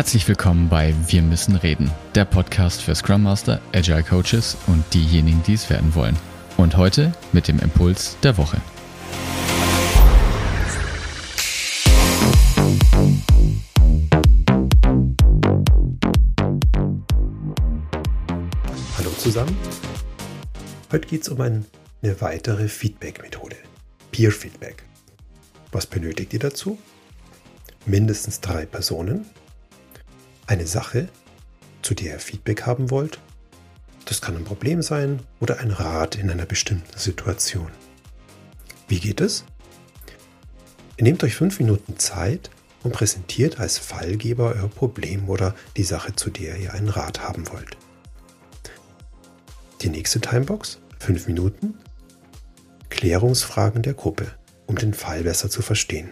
Herzlich willkommen bei Wir müssen reden, der Podcast für Scrum Master, Agile Coaches und diejenigen, die es werden wollen. Und heute mit dem Impuls der Woche. Hallo zusammen. Heute geht es um eine weitere Feedback-Methode. Peer Feedback. Was benötigt ihr dazu? Mindestens drei Personen, eine Sache, zu der ihr Feedback haben wollt. Das kann ein Problem sein oder ein Rat in einer bestimmten Situation. Wie geht es? Ihr nehmt euch fünf Minuten Zeit und präsentiert als Fallgeber euer Problem oder die Sache, zu der ihr einen Rat haben wollt. Die nächste Timebox, fünf Minuten, Klärungsfragen der Gruppe, um den Fall besser zu verstehen.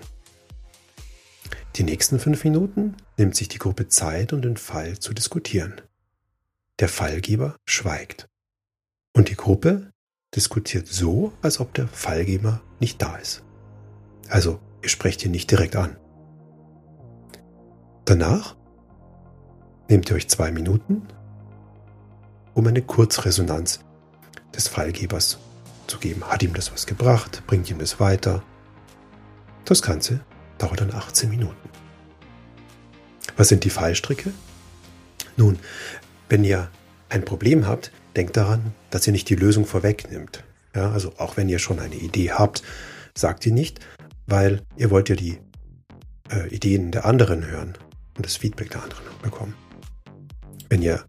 Die nächsten fünf Minuten nimmt sich die Gruppe Zeit, um den Fall zu diskutieren. Der Fallgeber schweigt. Und die Gruppe diskutiert so, als ob der Fallgeber nicht da ist. Also, ihr sprecht ihn nicht direkt an. Danach nehmt ihr euch zwei Minuten, um eine Kurzresonanz des Fallgebers zu geben. Hat ihm das was gebracht? Bringt ihm das weiter? Das Ganze dauert dann 18 Minuten. Was sind die Fallstricke? Nun, wenn ihr ein Problem habt, denkt daran, dass ihr nicht die Lösung vorwegnimmt. Ja, also auch wenn ihr schon eine Idee habt, sagt ihr nicht, weil ihr wollt ja die äh, Ideen der anderen hören und das Feedback der anderen bekommen. Wenn ihr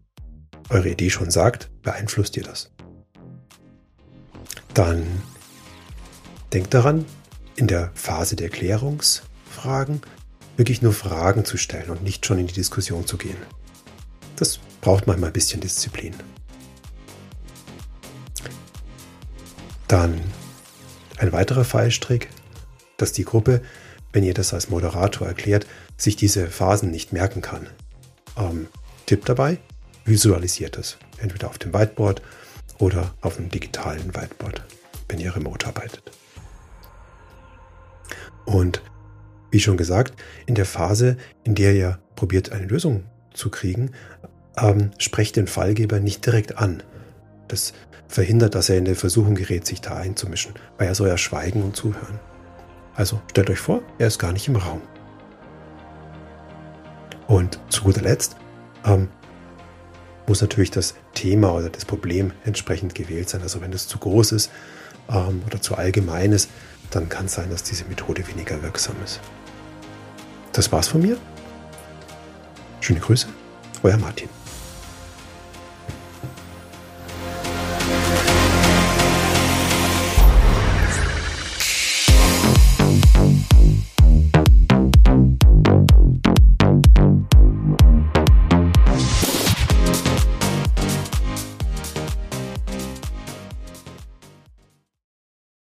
eure Idee schon sagt, beeinflusst ihr das. Dann denkt daran, in der Phase der Klärungs- Fragen, wirklich nur Fragen zu stellen und nicht schon in die Diskussion zu gehen. Das braucht manchmal ein bisschen Disziplin. Dann ein weiterer Fallstrick, dass die Gruppe, wenn ihr das als Moderator erklärt, sich diese Phasen nicht merken kann. Ähm, Tipp dabei, visualisiert es. Entweder auf dem Whiteboard oder auf einem digitalen Whiteboard, wenn ihr remote arbeitet. Und wie schon gesagt, in der Phase, in der ihr probiert, eine Lösung zu kriegen, ähm, sprecht den Fallgeber nicht direkt an. Das verhindert, dass er in der Versuchung gerät, sich da einzumischen, weil er soll ja schweigen und zuhören. Also stellt euch vor, er ist gar nicht im Raum. Und zu guter Letzt ähm, muss natürlich das Thema oder das Problem entsprechend gewählt sein. Also wenn es zu groß ist ähm, oder zu allgemein ist, dann kann es sein, dass diese Methode weniger wirksam ist. Das war's von mir. Schöne Grüße, euer Martin.